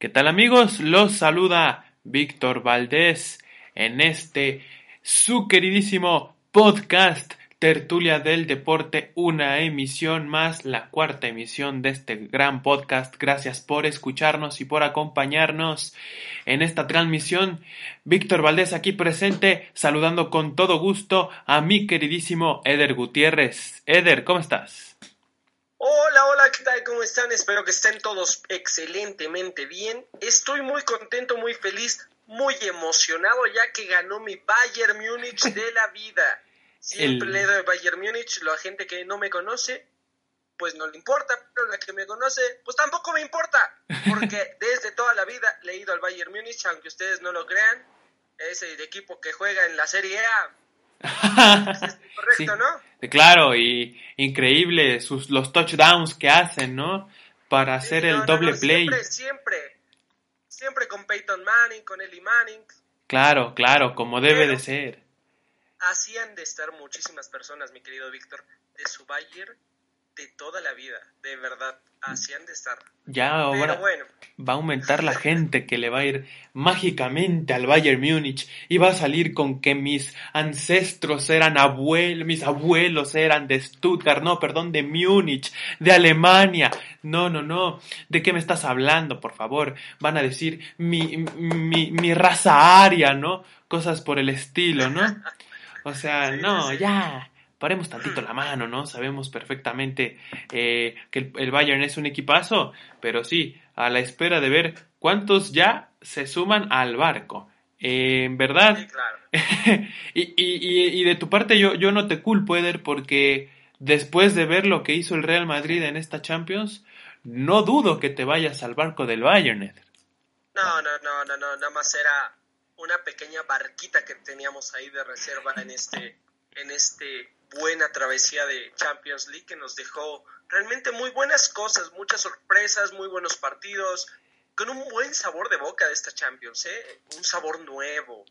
¿Qué tal amigos? Los saluda Víctor Valdés en este su queridísimo podcast Tertulia del Deporte, una emisión más, la cuarta emisión de este gran podcast. Gracias por escucharnos y por acompañarnos en esta transmisión. Víctor Valdés aquí presente, saludando con todo gusto a mi queridísimo Eder Gutiérrez. Eder, ¿cómo estás? Hola, hola, ¿qué tal? ¿Cómo están? Espero que estén todos excelentemente bien. Estoy muy contento, muy feliz, muy emocionado ya que ganó mi Bayern Múnich de la vida. Siempre le doy Bayern Múnich, la gente que no me conoce, pues no le importa, pero la que me conoce, pues tampoco me importa, porque desde toda la vida le he ido al Bayern Múnich, aunque ustedes no lo crean, es el equipo que juega en la Serie A. Correcto, ¿no? Claro, y increíble sus, los touchdowns que hacen, ¿no? Para hacer el doble play. Siempre, siempre, siempre con Peyton Manning, con Eli Manning. Claro, claro, como debe de ser. Así han de estar muchísimas personas, mi querido Víctor, de su Bayern de toda la vida, de verdad, así han de estar. Ya ahora va a aumentar la gente que le va a ir mágicamente al Bayern Múnich y va a salir con que mis ancestros eran abuelos, mis abuelos eran de Stuttgart, no, perdón, de Múnich, de Alemania. No, no, no. ¿De qué me estás hablando, por favor? Van a decir mi, mi, mi raza aria, ¿no? Cosas por el estilo, ¿no? O sea, no, ya paremos tantito la mano, ¿no? Sabemos perfectamente eh, que el, Bayern es un equipazo, pero sí, a la espera de ver cuántos ya se suman al barco. Eh, en verdad. Sí, claro. y, y, y, de tu parte yo, yo no te culpo, Eder, porque después de ver lo que hizo el Real Madrid en esta Champions, no dudo que te vayas al barco del Bayern, Eder. No, no, no, no, no, nada más era una pequeña barquita que teníamos ahí de reserva en este, en este buena travesía de Champions League que nos dejó realmente muy buenas cosas, muchas sorpresas, muy buenos partidos, con un buen sabor de boca de esta Champions, ¿eh? un sabor nuevo.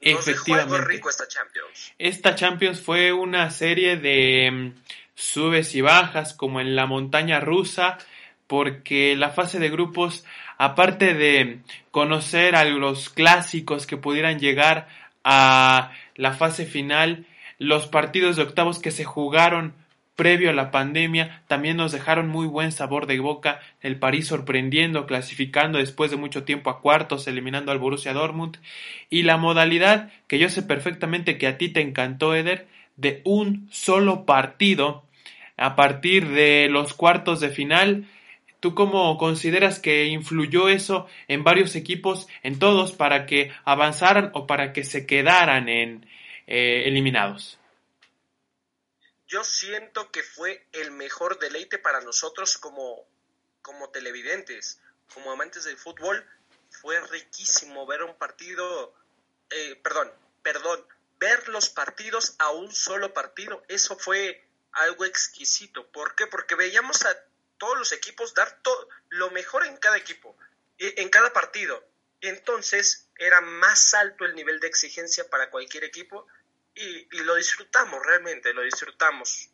Nos Efectivamente. Dejó algo rico esta Champions. Esta Champions fue una serie de mm, subes y bajas como en la montaña rusa, porque la fase de grupos, aparte de conocer a los clásicos que pudieran llegar a la fase final, los partidos de octavos que se jugaron previo a la pandemia también nos dejaron muy buen sabor de boca. El París sorprendiendo, clasificando después de mucho tiempo a cuartos, eliminando al Borussia Dortmund. Y la modalidad que yo sé perfectamente que a ti te encantó, Eder, de un solo partido a partir de los cuartos de final. ¿Tú cómo consideras que influyó eso en varios equipos, en todos, para que avanzaran o para que se quedaran en, eh, eliminados. Yo siento que fue el mejor deleite para nosotros como, como televidentes, como amantes del fútbol. Fue riquísimo ver un partido, eh, perdón, perdón, ver los partidos a un solo partido. Eso fue algo exquisito. ¿Por qué? Porque veíamos a todos los equipos dar todo, lo mejor en cada equipo, en cada partido. Entonces era más alto el nivel de exigencia para cualquier equipo y, lo disfrutamos realmente, lo disfrutamos.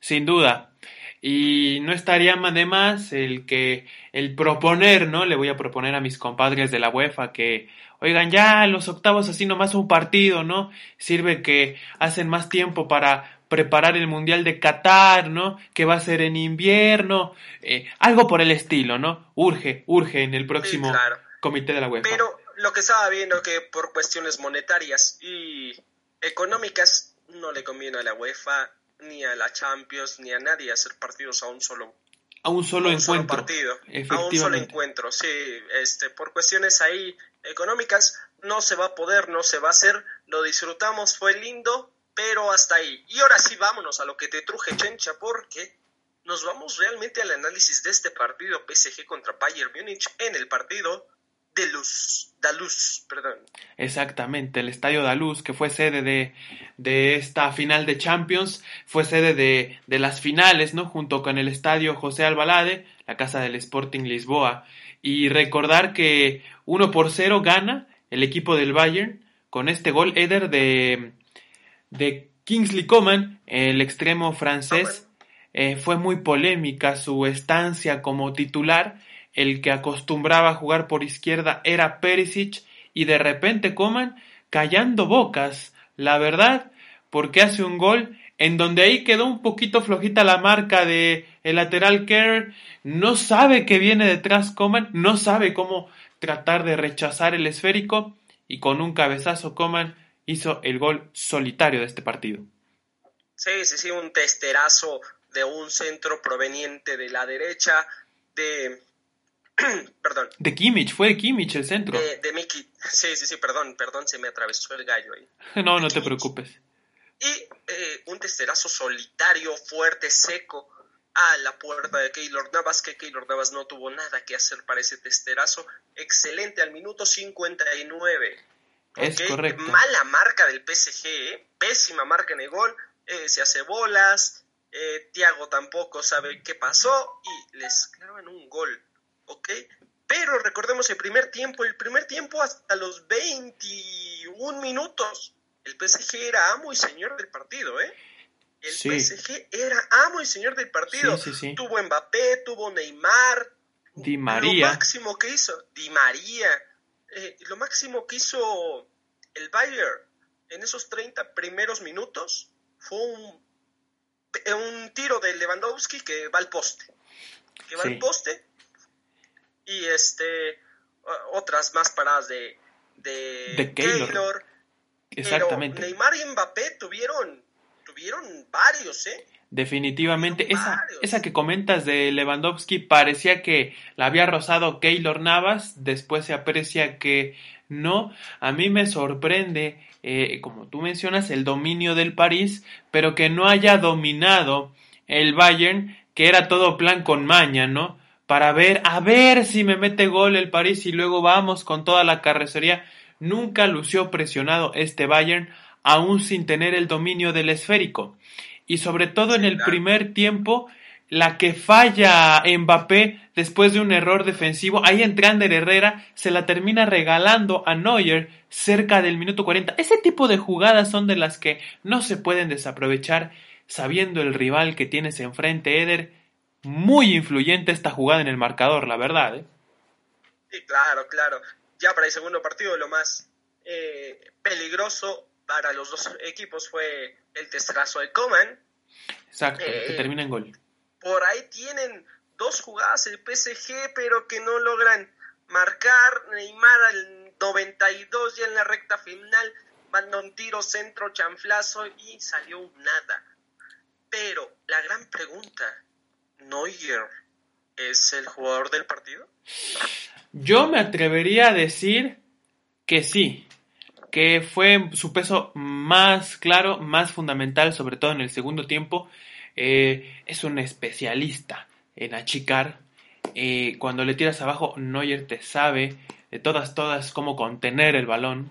Sin duda. Y no estaría de más el que el proponer, ¿no? Le voy a proponer a mis compadres de la UEFA que, oigan, ya los octavos así nomás un partido, ¿no? Sirve que hacen más tiempo para preparar el Mundial de Qatar, ¿no? Que va a ser en invierno, eh, algo por el estilo, ¿no? Urge, urge en el próximo comité de la UEFA. Pero lo que estaba viendo que por cuestiones monetarias y económicas no le conviene a la UEFA ni a la Champions ni a nadie hacer partidos a un solo a un solo encuentro partido a un solo encuentro sí este por cuestiones ahí económicas no se va a poder no se va a hacer lo disfrutamos fue lindo pero hasta ahí. Y ahora sí vámonos a lo que te truje Chencha porque nos vamos realmente al análisis de este partido PSG contra Bayern Múnich en el partido de Luz, Daluz, perdón. Exactamente, el Estadio Daluz, que fue sede de, de esta final de Champions, fue sede de, de, las finales, ¿no? Junto con el Estadio José Albalade, la casa del Sporting Lisboa. Y recordar que 1 por 0 gana el equipo del Bayern con este gol Eder de, de Kingsley Coman, el extremo francés. Eh, fue muy polémica su estancia como titular el que acostumbraba a jugar por izquierda era Perisic y de repente Coman callando bocas, la verdad, porque hace un gol en donde ahí quedó un poquito flojita la marca de el lateral Kerr, no sabe que viene detrás Coman, no sabe cómo tratar de rechazar el esférico y con un cabezazo Coman hizo el gol solitario de este partido. Sí, sí, sí, un testerazo de un centro proveniente de la derecha de perdón. De Kimmich, fue de Kimmich el centro. De, de Miki. Sí, sí, sí, perdón, perdón, se me atravesó el gallo ahí. no, no te preocupes. Y eh, un testerazo solitario, fuerte, seco, a la puerta de Keylor Navas, que Keylor Navas no tuvo nada que hacer para ese testerazo. Excelente al minuto 59. Es correcto. Mala marca del PSG, ¿eh? pésima marca en el gol. Eh, se hace bolas. Eh, Tiago tampoco sabe qué pasó y les clavan un gol. ¿Ok? Pero recordemos el primer tiempo, el primer tiempo hasta los 21 minutos. El PSG era amo y señor del partido, ¿eh? El PSG era amo y señor del partido. tuvo Mbappé, tuvo Neymar. Di María. Lo máximo que hizo, Di María. Eh, lo máximo que hizo el Bayern en esos 30 primeros minutos fue un, un tiro de Lewandowski que va al poste. Que va al poste. Y este otras más paradas de, de, Keylor. Exactamente. Neymar y Mbappé tuvieron tuvieron varios, ¿eh? Definitivamente, esa, esa que comentas de Lewandowski parecía que la había rozado Keylor Navas, después se aprecia que no. A mí me sorprende, eh, como tú mencionas, el dominio del París, pero que no haya dominado el Bayern, que era todo plan con maña, ¿no? Para ver, a ver si me mete gol el París y luego vamos con toda la carrocería. Nunca lució presionado este Bayern, aún sin tener el dominio del esférico. Y sobre todo en el primer tiempo, la que falla Mbappé después de un error defensivo, ahí Ander Herrera se la termina regalando a Neuer cerca del minuto 40. Ese tipo de jugadas son de las que no se pueden desaprovechar sabiendo el rival que tienes enfrente, Eder. Muy influyente esta jugada en el marcador, la verdad. ¿eh? Sí, claro, claro. Ya para el segundo partido lo más eh, peligroso para los dos equipos fue el testrazo de Coman. Exacto, que eh, termina en gol. Por ahí tienen dos jugadas el PSG, pero que no logran marcar. Neymar al 92 ya en la recta final manda un tiro centro chanflazo y salió nada. Pero la gran pregunta, ¿Neuer es el jugador del partido? Yo me atrevería a decir que sí, que fue su peso más claro, más fundamental, sobre todo en el segundo tiempo. Eh, es un especialista en achicar. Eh, cuando le tiras abajo, Neuer te sabe de todas, todas cómo contener el balón.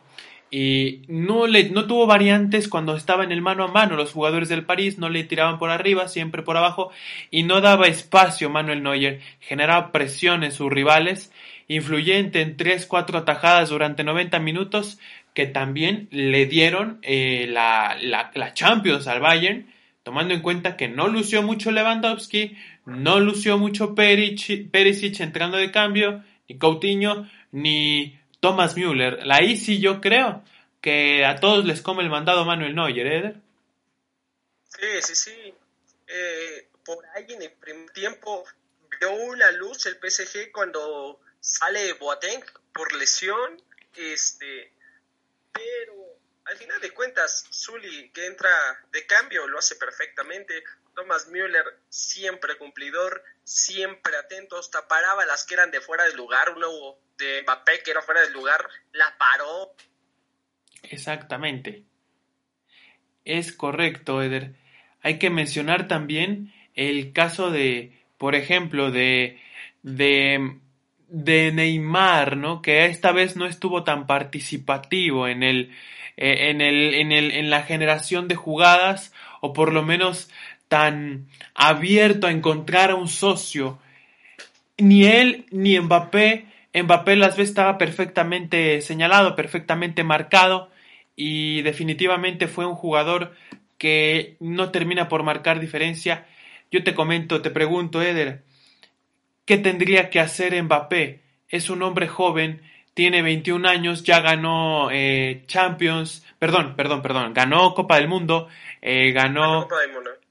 Y no, le, no tuvo variantes cuando estaba en el mano a mano. Los jugadores del París no le tiraban por arriba, siempre por abajo. Y no daba espacio Manuel Neuer. Generaba presión en sus rivales. Influyente en 3-4 atajadas durante 90 minutos que también le dieron eh, la, la, Champions al Bayern, tomando en cuenta que no lució mucho Lewandowski, no lució mucho Perisic entrando de cambio, ni Coutinho, ni Thomas Müller. La sí yo creo que a todos les come el mandado Manuel Neuer, ¿eh? Sí, sí, sí. Eh, por ahí en el primer tiempo vio una luz el PSG cuando sale Boateng por lesión. Este, pero al final de cuentas, Zully que entra de cambio lo hace perfectamente. Thomas Müller siempre cumplidor, siempre atento, hasta paraba las que eran de fuera del lugar. Uno de Mbappé que era fuera del lugar, la paró. Exactamente. Es correcto, Eder. Hay que mencionar también el caso de, por ejemplo, de, de de Neymar, ¿no? Que esta vez no estuvo tan participativo en el, eh, en el, en el, en la generación de jugadas, o por lo menos tan abierto a encontrar a un socio. Ni él ni Mbappé, Mbappé las veces estaba perfectamente señalado, perfectamente marcado, y definitivamente fue un jugador que no termina por marcar diferencia. Yo te comento, te pregunto, Eder, ¿qué tendría que hacer Mbappé? Es un hombre joven, tiene 21 años, ya ganó eh, Champions, perdón, perdón, perdón, ganó Copa del Mundo, eh, ganó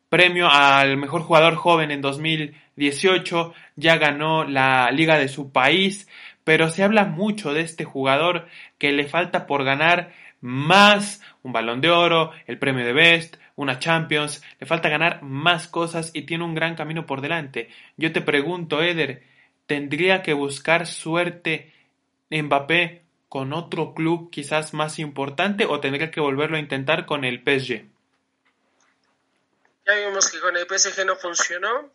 premio al mejor jugador joven en 2018, ya ganó la liga de su país, pero se habla mucho de este jugador que le falta por ganar más un balón de oro, el premio de Best, una Champions, le falta ganar más cosas y tiene un gran camino por delante. Yo te pregunto, Eder, ¿tendría que buscar suerte Mbappé con otro club quizás más importante o tendría que volverlo a intentar con el PSG? Ya vimos que con el PSG no funcionó.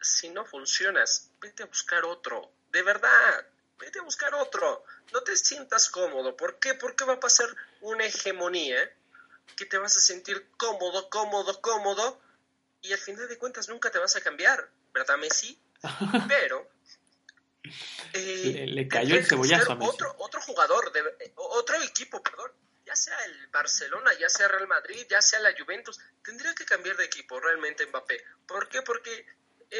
Si no funcionas, vete a buscar otro. De verdad, vete a buscar otro. No te sientas cómodo. ¿Por qué? Porque va a pasar una hegemonía que te vas a sentir cómodo, cómodo, cómodo y al final de cuentas nunca te vas a cambiar, ¿verdad, Messi? Pero eh, le, cayó el cebollazo a Messi. Otro, otro jugador, de, otro equipo, perdón, ya sea el Barcelona, ya sea Real Madrid, ya sea la Juventus, tendría que cambiar de equipo realmente Mbappé. ¿Por qué? Porque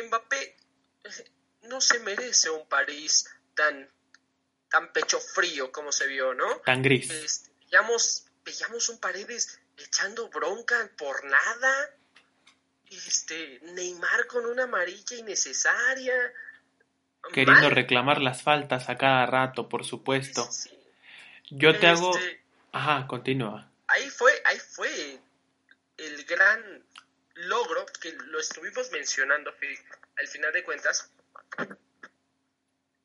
Mbappé eh, no se merece un París tan, tan pecho frío como se vio, ¿no? Tan gris. Este, veíamos, veíamos un Paredes echando bronca por nada. Este, Neymar con una amarilla innecesaria. Queriendo reclamar las faltas a cada rato, por supuesto. Yo te hago. Este, Ajá, continúa. Ahí fue, ahí fue el gran logro que lo estuvimos mencionando al final de cuentas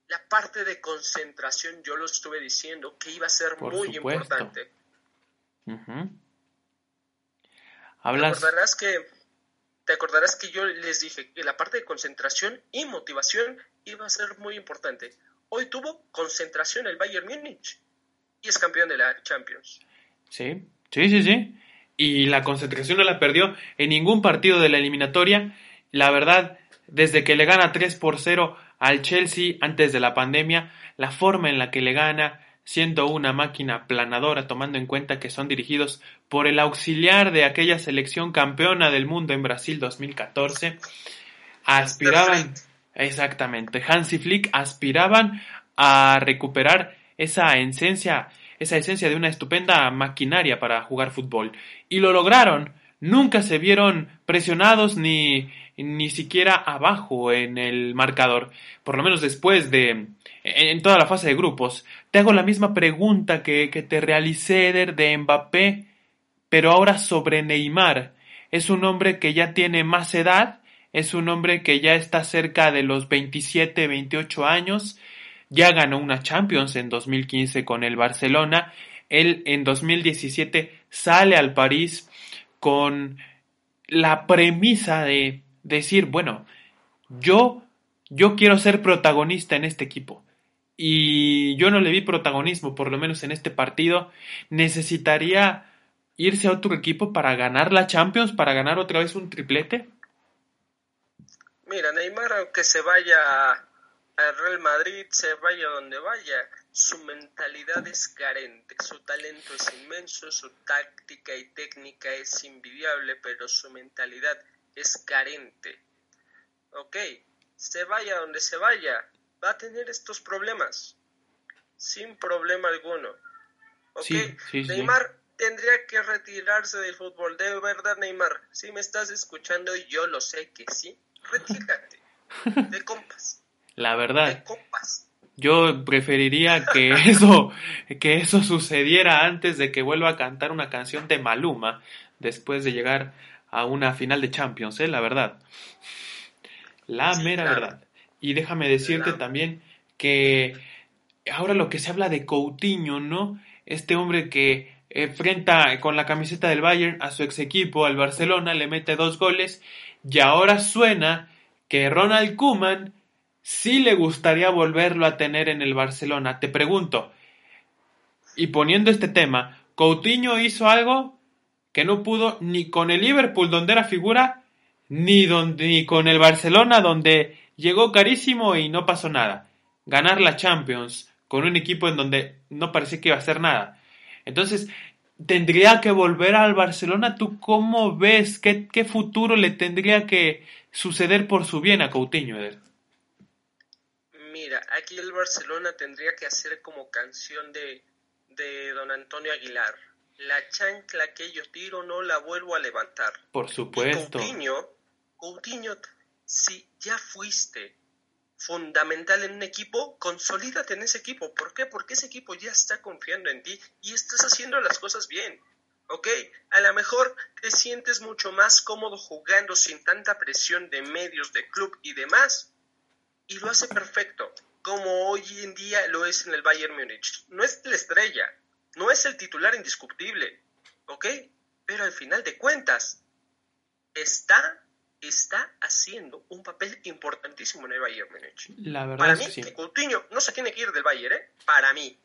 la parte de concentración, yo lo estuve diciendo, que iba a ser muy importante. Hablas... ¿Te acordarás, que, te acordarás que yo les dije que la parte de concentración y motivación iba a ser muy importante. Hoy tuvo concentración el Bayern Múnich y es campeón de la Champions. Sí, sí, sí, sí. Y la concentración no la perdió en ningún partido de la eliminatoria. La verdad, desde que le gana 3 por 0 al Chelsea antes de la pandemia, la forma en la que le gana, siendo una máquina planadora, tomando en cuenta que son dirigidos por el auxiliar de aquella selección campeona del mundo en Brasil 2014, aspiraban, exactamente, Hansi Flick aspiraban a recuperar esa esencia, esa esencia de una estupenda maquinaria para jugar fútbol. Y lo lograron. Nunca se vieron presionados ni ni siquiera abajo en el marcador, por lo menos después de, en toda la fase de grupos. Te hago la misma pregunta que, que te realicé de Mbappé, pero ahora sobre Neymar. Es un hombre que ya tiene más edad, es un hombre que ya está cerca de los 27, 28 años, ya ganó una Champions en 2015 con el Barcelona, él en 2017 sale al París con la premisa de decir, bueno, yo, yo quiero ser protagonista en este equipo. Y yo no le vi protagonismo, por lo menos en este partido. Necesitaría irse a otro equipo para ganar la Champions, para ganar otra vez un triplete. Mira, Neymar, aunque se vaya al Real Madrid, se vaya donde vaya, su mentalidad es carente, su talento es inmenso, su táctica y técnica es invidiable, pero su mentalidad es carente. Ok, se vaya donde se vaya, va a tener estos problemas. Sin problema alguno. Ok, Neymar tendría que retirarse del fútbol. De verdad, Neymar, si me estás escuchando, y yo lo sé que sí, retírate. De compas. La verdad. Yo preferiría que eso, que eso sucediera antes de que vuelva a cantar una canción de Maluma, después de llegar a una final de Champions, ¿eh? la verdad. La mera verdad. Y déjame decirte también que ahora lo que se habla de Coutinho, ¿no? Este hombre que enfrenta con la camiseta del Bayern a su ex equipo, al Barcelona, le mete dos goles y ahora suena que Ronald Koeman sí le gustaría volverlo a tener en el Barcelona. Te pregunto, y poniendo este tema, ¿Coutinho hizo algo que no pudo ni con el Liverpool, donde era figura, ni, donde, ni con el Barcelona, donde llegó carísimo y no pasó nada. Ganar la Champions con un equipo en donde no parecía que iba a hacer nada. Entonces, tendría que volver al Barcelona. ¿Tú cómo ves? ¿Qué, futuro le tendría que suceder por su bien a Coutinho? Mira, aquí el Barcelona tendría que hacer como canción de, de don Antonio Aguilar. La chancla que yo tiro no la vuelvo a levantar. Por supuesto. Coutinho, Coutinho, si ya fuiste fundamental en un equipo, consolídate en ese equipo. ¿Por qué? Porque ese equipo ya está confiando en ti y estás haciendo las cosas bien. ¿Ok? A lo mejor te sientes mucho más cómodo jugando sin tanta presión de medios, de club y demás. Y lo hace perfecto, como hoy en día lo es en el Bayern Múnich. No es la estrella, no es el titular indiscutible. ¿Ok? Pero al final de cuentas, está está haciendo un papel importantísimo en el Bayern Múnich. La verdad Para es mí, que sí. que Coutinho no se tiene que ir del Bayern, ¿eh? Para mí.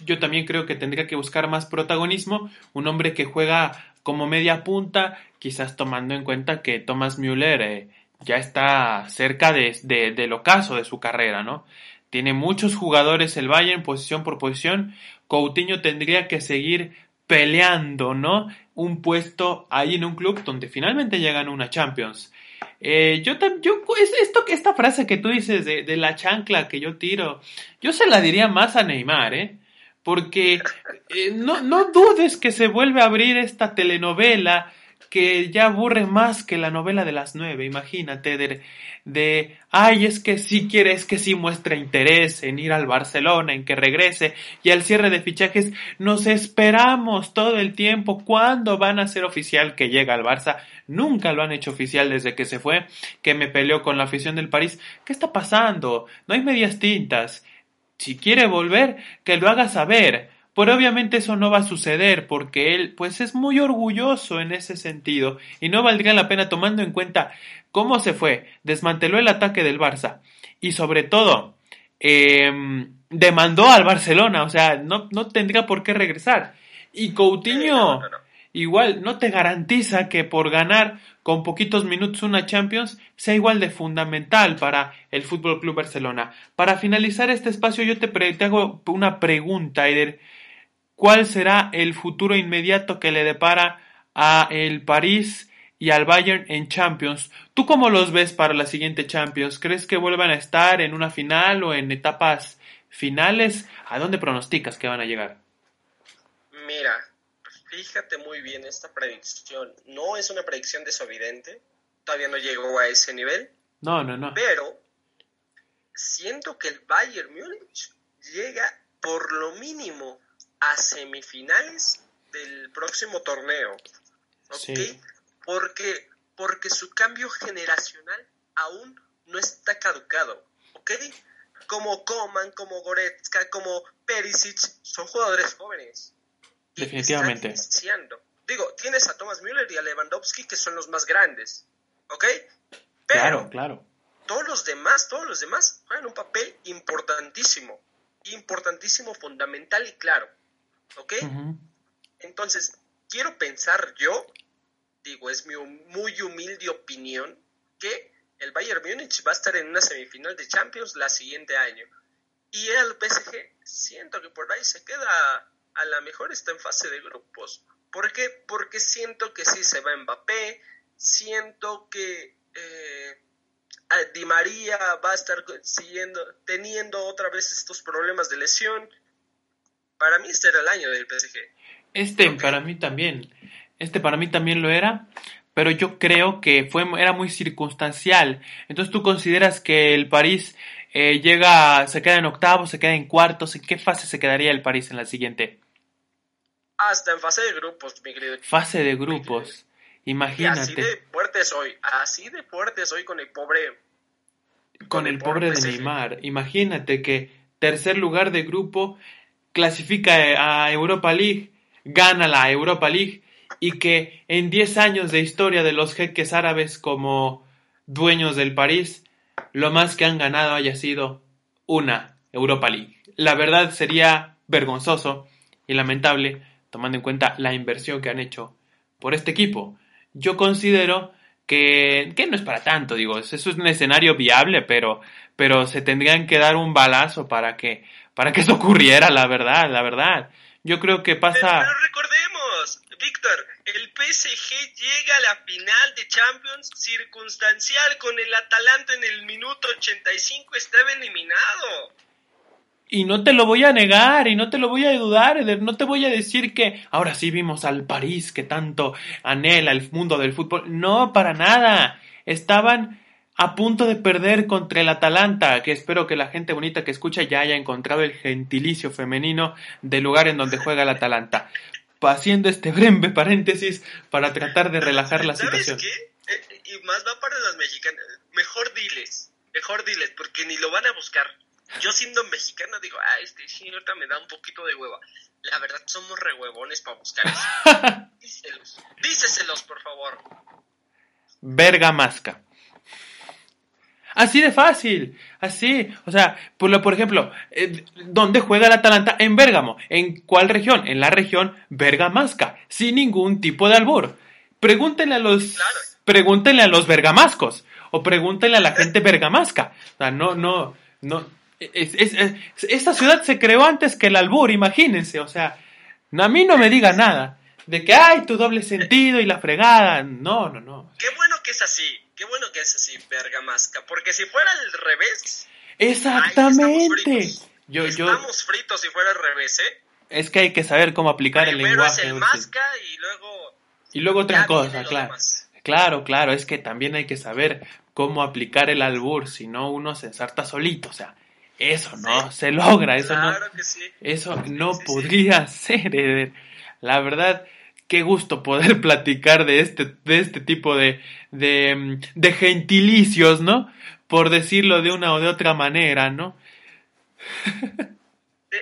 Yo también creo que tendría que buscar más protagonismo, un hombre que juega como media punta, quizás tomando en cuenta que Thomas Müller eh, ya está cerca de, de- del ocaso de su carrera, ¿no? Tiene muchos jugadores el Bayern, posición por posición. Coutinho tendría que seguir peleando, ¿no? Un puesto ahí en un club donde finalmente llegan una Champions. Eh, yo, yo es- esto, esta frase que tú dices de, de la chancla que yo tiro, yo se la diría más a Neymar, ¿eh? Porque eh, no, no dudes que se vuelve a abrir esta telenovela que ya aburre más que la novela de las nueve, imagínate, de, de ay, es que sí quiere, es que sí muestra interés en ir al Barcelona, en que regrese, y al cierre de fichajes nos esperamos todo el tiempo, ¿cuándo van a ser oficial que llega al Barça? Nunca lo han hecho oficial desde que se fue, que me peleó con la afición del París. ¿Qué está pasando? No hay medias tintas. Si quiere volver, que lo haga saber. Pero obviamente eso no va a suceder porque él pues es muy orgulloso en ese sentido y no valdría la pena tomando en cuenta cómo se fue, desmanteló el ataque del Barça y sobre todo em, demandó al Barcelona, o sea, no, no tendría por qué regresar. Y Coutinho igual no te garantiza que por ganar con poquitos minutos una Champions sea igual de fundamental para el Fútbol Club Barcelona. Para finalizar este espacio yo te, pre- te hago una pregunta, Eder. ¿Cuál será el futuro inmediato que le depara a el París y al Bayern en Champions? ¿Tú cómo los ves para la siguiente Champions? ¿Crees que vuelvan a estar en una final o en etapas finales? ¿A dónde pronosticas que van a llegar? Mira, fíjate muy bien esta predicción. No es una predicción desobediente, todavía no llegó a ese nivel, No, no, no. pero siento que el Bayern Múnich llega por lo mínimo a semifinales del próximo torneo. ¿Ok? Sí. Porque, porque su cambio generacional aún no está caducado. ¿Ok? Como Coman, como Goretzka, como Perisic, son jugadores jóvenes. Definitivamente. están. Digo, tienes a Thomas Müller y a Lewandowski que son los más grandes. ¿Ok? Pero Claro, claro. todos los demás, todos los demás juegan un papel importantísimo, importantísimo, fundamental y claro. ¿Ok? Entonces, quiero pensar yo, digo, es mi muy humilde opinión, que el Bayern Múnich va a estar en una semifinal de Champions la siguiente año. Y el PSG, siento que por ahí se queda, a la mejor está en fase de grupos. ¿Por qué? Porque siento que sí se va Mbappé, siento que eh, Di María va a estar siguiendo, teniendo otra vez estos problemas de lesión. Para mí este era el año del PSG. Este para mí también. Este para mí también lo era, pero yo creo que fue era muy circunstancial. Entonces tú consideras que el París eh, llega, se queda en octavos, se queda en cuartos, ¿en qué fase se quedaría el París en la siguiente? Hasta en fase de grupos, mi querido. Fase de grupos. Y así Imagínate, de fuerte soy, así de fuerte soy con el pobre. con el pobre de. Neymar. Imagínate que tercer lugar de grupo clasifica a Europa League, gana la Europa League y que en 10 años de historia de los jeques árabes como dueños del París, lo más que han ganado haya sido una Europa League. La verdad sería vergonzoso y lamentable tomando en cuenta la inversión que han hecho por este equipo. Yo considero que, que no es para tanto, digo, eso es un escenario viable, pero, pero se tendrían que dar un balazo para que, para que eso ocurriera, la verdad, la verdad. Yo creo que pasa... pero recordemos, Víctor, el PSG llega a la final de Champions circunstancial con el Atalanta en el minuto 85, estaba eliminado. Y no te lo voy a negar, y no te lo voy a dudar, Eder. No te voy a decir que ahora sí vimos al París que tanto anhela el mundo del fútbol. No, para nada. Estaban a punto de perder contra el Atalanta, que espero que la gente bonita que escucha ya haya encontrado el gentilicio femenino del lugar en donde juega el Atalanta. Haciendo este breve paréntesis para tratar de relajar la ¿Sabes situación. qué? Eh, y más va para las mexicanas. Mejor diles, mejor diles, porque ni lo van a buscar. Yo siendo mexicana digo, ah, este señorita me da un poquito de hueva. La verdad somos rehuevones para buscar eso. Díselos, díceselos, por favor. Bergamasca. Así de fácil, así, o sea, por, lo, por ejemplo, eh, ¿dónde juega el Atalanta? En Bérgamo. ¿En cuál región? En la región Bergamasca, sin ningún tipo de albur. Pregúntenle a los, Claro. pregúntenle a los bergamascos, o pregúntenle a la gente bergamasca. O sea, no, no, no. es- es- es- esta ciudad se creó antes que el albur, imagínense, o sea, a mí no me diga nada de que hay tu doble sentido y la fregada. No, no, no. Qué bueno que es así, qué bueno que es así, Bergamasca. Porque si fuera al revés, Exactamente. Ay, estamos Yo, yo, estamos fritos si fuera al revés, ¿eh? es que hay que saber cómo aplicar el Primero es lenguaje. el masca y luego Y luego otra cosa, claro. demás. Claro, claro, es que también hay que saber cómo aplicar el albur, si no uno se ensarta solito, o sea, eso no Sí. se logra, eso no, Claro que sí. eso no sí. podría ser, Eder. La verdad, qué gusto poder platicar de este, de este tipo de, de, de gentilicios, ¿no? Por decirlo de una o de otra manera, ¿no? Eh,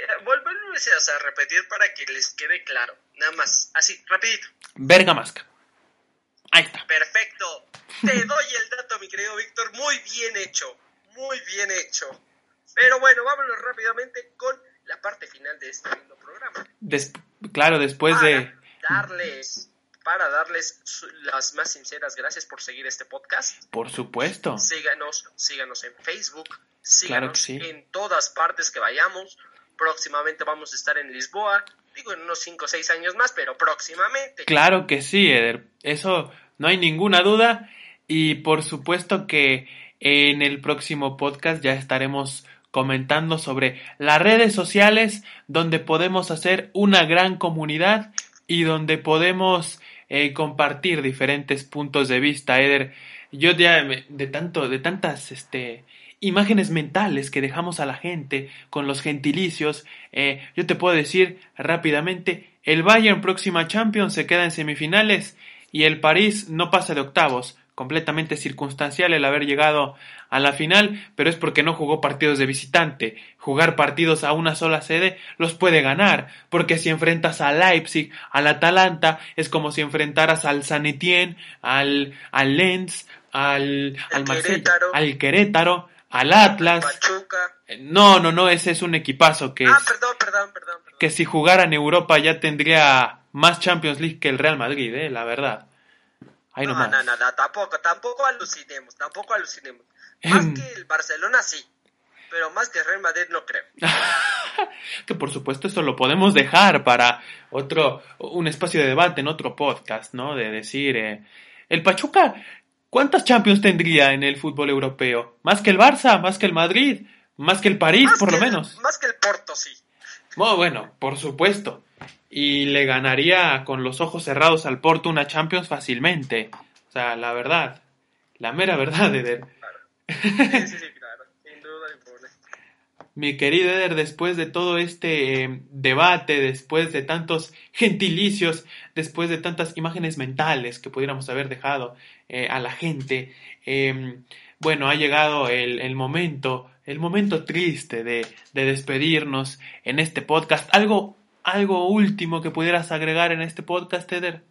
a repetir para que les quede claro. Nada más, así, rapidito. Bergamasca. Ahí está. Perfecto. Te doy el dato, mi querido Víctor. Muy bien hecho. Muy bien hecho. Pero bueno, vámonos rápidamente con la parte final de este lindo programa. Des- claro, después para de... darles, para darles su- las más sinceras gracias por seguir este podcast. Por supuesto. Síganos, síganos en Facebook, Claro síganos sí. en todas partes que vayamos. Próximamente vamos a estar en Lisboa. Digo, en unos 5 o 6 años más, pero próximamente. Claro que sí, Eder. Eso no hay ninguna duda. Y por supuesto que en el próximo podcast ya estaremos comentando sobre las redes sociales donde podemos hacer una gran comunidad y donde podemos eh, compartir diferentes puntos de vista, Eder. Yo ya de tanto, de tantas este, imágenes mentales que dejamos a la gente con los gentilicios, eh, yo te puedo decir rápidamente, el Bayern próxima Champions se queda en semifinales y el París no pasa de octavos. Completamente circunstancial el haber llegado a la final, pero es porque no jugó partidos de visitante. Jugar partidos a una sola sede los puede ganar, porque si enfrentas a Leipzig, al Atalanta, es como si enfrentaras al San Etienne, al, al Lens, al, al Querétaro. al Querétaro, al Atlas. Pachuca. Eh, No, no, no, ese es un equipazo que, Ah, es- perdón, perdón, perdón. perdón. que si jugara en Europa ya tendría más Champions League que el Real Madrid, eh, la verdad. Ahí no, nomás. no, no, no, tampoco, tampoco alucinemos, tampoco alucinemos. Em. Más que el Barcelona sí, pero más que el Real Madrid no creo. que por supuesto esto lo podemos dejar para otro, un espacio de debate en otro podcast, ¿no? De decir, eh, el Pachuca, ¿cuántas Champions tendría en el fútbol europeo? ¿Más que el Barça? ¿Más que el Madrid? ¿Más que el París, Más por lo el- menos? Más que el Porto, sí. Oh, bueno, por supuesto. Y le ganaría con los ojos cerrados al Porto una Champions fácilmente. O sea, la verdad. La mera verdad, Eder. Sí, sí, sí, claro. Sin duda. Mi querido Eder, después de todo este eh, debate, después de tantos gentilicios, después de tantas imágenes mentales que pudiéramos haber dejado eh, a la gente, eh, bueno, ha llegado el, el momento, el momento triste de, de despedirnos en este podcast. ¿Algo, algo último que pudieras agregar en este podcast, Eder?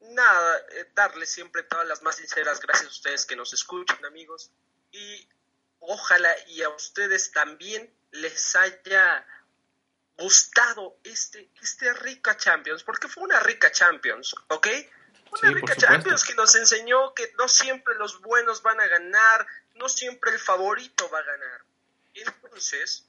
Nada, eh, darles siempre todas las más sinceras gracias a ustedes que nos escuchan, amigos. Y ojalá y a ustedes también les haya gustado este, este rica Champions, porque fue una rica Champions, ¿ok? Una Sí, rica. Champions que nos enseñó que no siempre los buenos van a ganar, no siempre el favorito va a ganar. Entonces,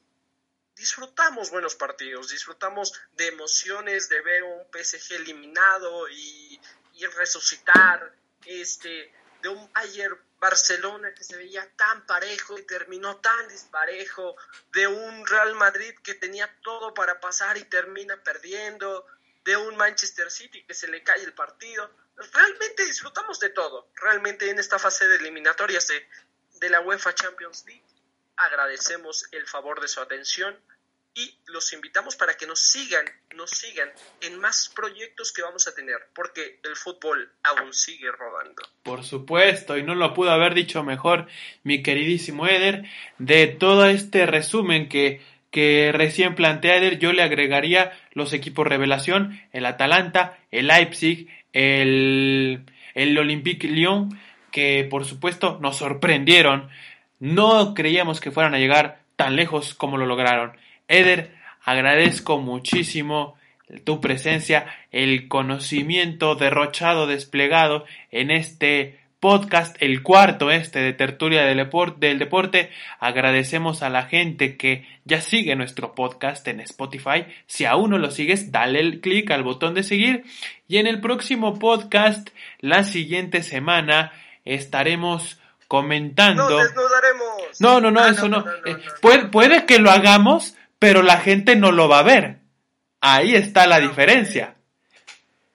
disfrutamos buenos partidos, disfrutamos de emociones, de ver un PSG eliminado y, y resucitar, este, de un ayer Barcelona que se veía tan parejo y terminó tan disparejo, de un Real Madrid que tenía todo para pasar y termina perdiendo, de un Manchester City que se le cae el partido. Realmente disfrutamos de todo, realmente en esta fase de eliminatorias de, de la UEFA Champions League. Agradecemos el favor de su atención y los invitamos para que nos sigan, nos sigan en más proyectos que vamos a tener, porque el fútbol aún sigue rodando. Por supuesto, y no lo pudo haber dicho mejor mi queridísimo Eder, de todo este resumen que, que recién plantea Eder, yo le agregaría los equipos revelación, el Atalanta, el Leipzig, el, el Olympique Lyon, que por supuesto nos sorprendieron, no creíamos que fueran a llegar tan lejos como lo lograron. Eder, agradezco muchísimo tu presencia, el conocimiento derrochado, desplegado en este podcast, el cuarto este de tertulia del, deporte. Agradecemos a la gente que ya sigue nuestro podcast en Spotify. Si aún no lo sigues, dale el clic al botón de seguir. Y en el próximo podcast, la siguiente semana, estaremos comentando. No, no, no, eso no. puede, puede que lo hagamos, pero la gente no lo va a ver. Ahí está la diferencia.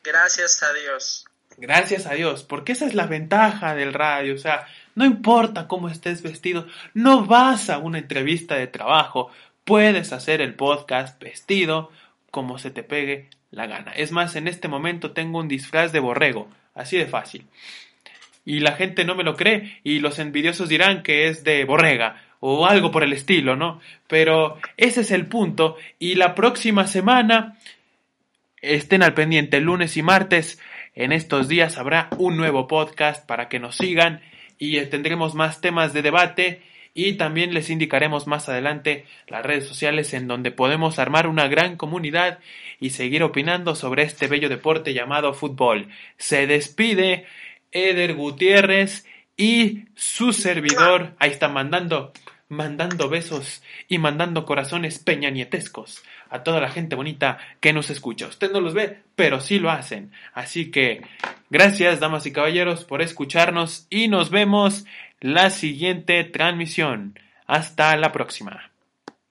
Gracias a Dios. Gracias a Dios, porque esa es la ventaja del radio, o sea, no importa cómo estés vestido, no vas a una entrevista de trabajo, puedes hacer el podcast vestido como se te pegue la gana. Es más, en este momento tengo un disfraz de borrego, así de fácil. Y la gente no me lo cree y los envidiosos dirán que es de borrega o algo por el estilo, ¿no? Pero ese es el punto y la próxima semana estén al pendiente lunes y martes. En estos días habrá un nuevo podcast para que nos sigan y tendremos más temas de debate y también les indicaremos más adelante las redes sociales en donde podemos armar una gran comunidad y seguir opinando sobre este bello deporte llamado fútbol. Se despide Eder Gutiérrez y su servidor, ahí está mandando mandando besos y mandando corazones peñanietescos a toda la gente bonita que nos escucha. Usted no los ve, pero sí lo hacen. Así que gracias, damas y caballeros, por escucharnos y nos vemos la siguiente transmisión. Hasta la próxima.